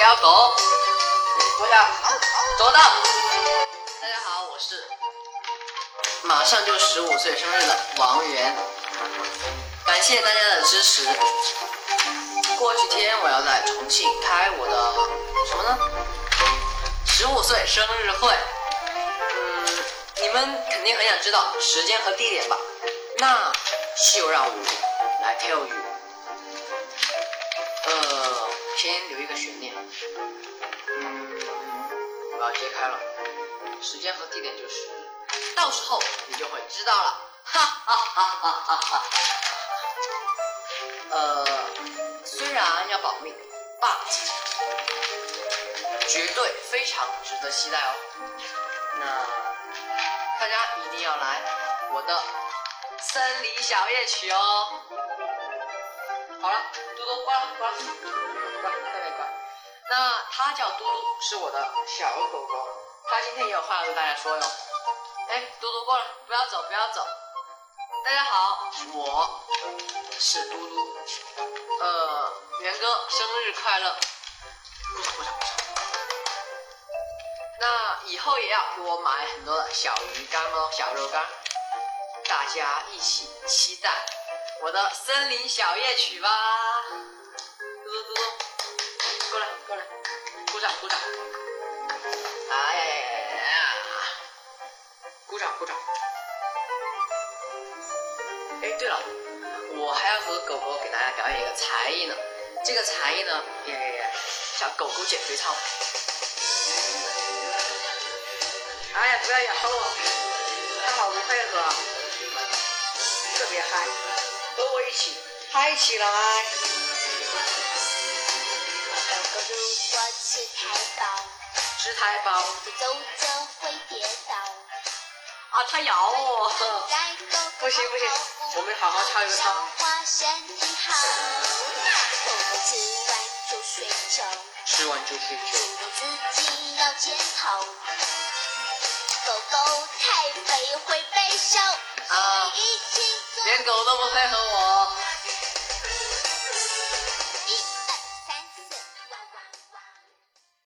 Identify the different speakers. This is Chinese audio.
Speaker 1: 小狗，坐下，坐到。大家好，我是马上就十五岁生日的王源，感谢大家的支持。过几天我要在重庆开我的什么呢？十五岁生日会。嗯，你们肯定很想知道时间和地点吧？那就让我来 tell you。先留一个悬念。我要揭开了，时间和地点就是，到时候你就会知道了。哈哈哈哈哈哈。呃，虽然要保密，but 绝对非常值得期待哦。那大家一定要来我的森林小夜曲哦。好了，嘟嘟关了，关了，关，快点关。那它叫嘟嘟，是我的小狗狗，它今天也有话要跟大家说哟。哎，嘟嘟过来，不要走，不要走。大家好，我是嘟嘟。呃，元哥生日快乐！鼓掌鼓掌鼓掌。那以后也要给我买很多的小鱼干哦，小肉干，大家一起期待我的森林小夜曲吧。嘟嘟嘟嘟，过来过来，鼓掌鼓掌。哎呀呀呀！鼓掌鼓掌。哎，对了，我还要和狗狗给大家表演一个才艺呢。这个才艺呢，也叫狗狗减肥操。哎呀，不要咬我！它好不配合，特别嗨，和我一起嗨起来！
Speaker 2: 狗狗如果吃太饱，
Speaker 1: 吃太饱
Speaker 2: 走着会跌倒。
Speaker 1: 啊，它咬我！不行不行，我们好好跳一个
Speaker 2: 消。化身体好。狗狗吃完就睡觉，
Speaker 1: 吃完就睡觉。
Speaker 2: 自己要检讨。狗狗太肥会被笑，
Speaker 1: 啊。
Speaker 2: 一起做
Speaker 1: 连狗都不配合我，